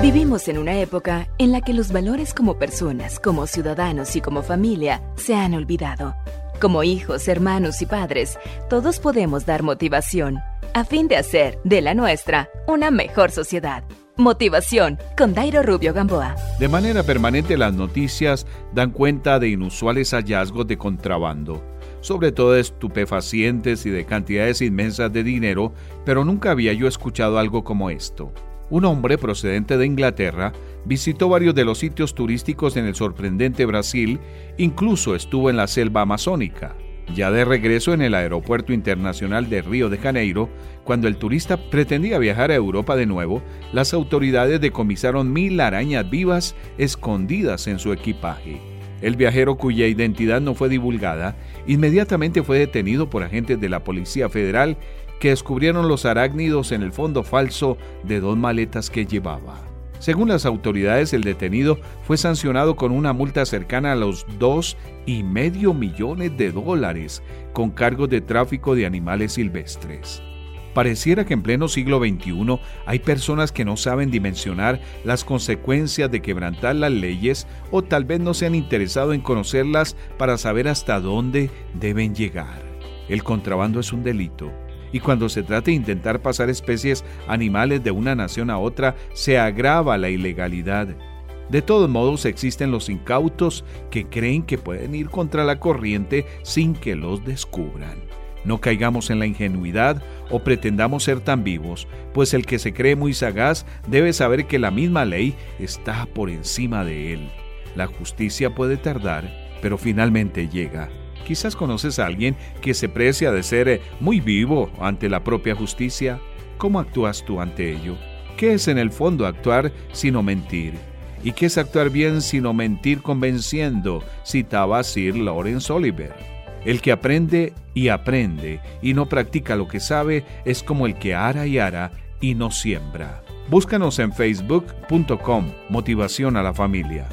Vivimos en una época en la que los valores como personas, como ciudadanos y como familia se han olvidado. Como hijos, hermanos y padres, todos podemos dar motivación a fin de hacer de la nuestra una mejor sociedad. Motivación con Dairo Rubio Gamboa. De manera permanente las noticias dan cuenta de inusuales hallazgos de contrabando, sobre todo de estupefacientes y de cantidades inmensas de dinero, pero nunca había yo escuchado algo como esto. Un hombre procedente de Inglaterra visitó varios de los sitios turísticos en el sorprendente Brasil, incluso estuvo en la selva amazónica. Ya de regreso en el Aeropuerto Internacional de Río de Janeiro, cuando el turista pretendía viajar a Europa de nuevo, las autoridades decomisaron mil arañas vivas escondidas en su equipaje. El viajero cuya identidad no fue divulgada inmediatamente fue detenido por agentes de la Policía Federal que descubrieron los arácnidos en el fondo falso de dos maletas que llevaba. Según las autoridades, el detenido fue sancionado con una multa cercana a los dos y medio millones de dólares con cargos de tráfico de animales silvestres. Pareciera que en pleno siglo XXI hay personas que no saben dimensionar las consecuencias de quebrantar las leyes o tal vez no se han interesado en conocerlas para saber hasta dónde deben llegar. El contrabando es un delito y cuando se trata de intentar pasar especies animales de una nación a otra, se agrava la ilegalidad. De todos modos, existen los incautos que creen que pueden ir contra la corriente sin que los descubran. No caigamos en la ingenuidad o pretendamos ser tan vivos, pues el que se cree muy sagaz debe saber que la misma ley está por encima de él. La justicia puede tardar, pero finalmente llega. Quizás conoces a alguien que se precia de ser eh, muy vivo ante la propia justicia. ¿Cómo actúas tú ante ello? ¿Qué es en el fondo actuar sino mentir? ¿Y qué es actuar bien sino mentir convenciendo? Citaba Sir Lawrence Oliver. El que aprende y aprende y no practica lo que sabe es como el que ara y ara y no siembra. Búscanos en facebook.com Motivación a la Familia.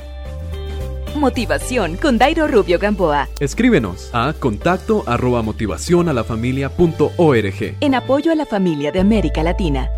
Motivación con Dairo Rubio Gamboa. Escríbenos a contacto arroba motivación a la familia punto org. En apoyo a la familia de América Latina.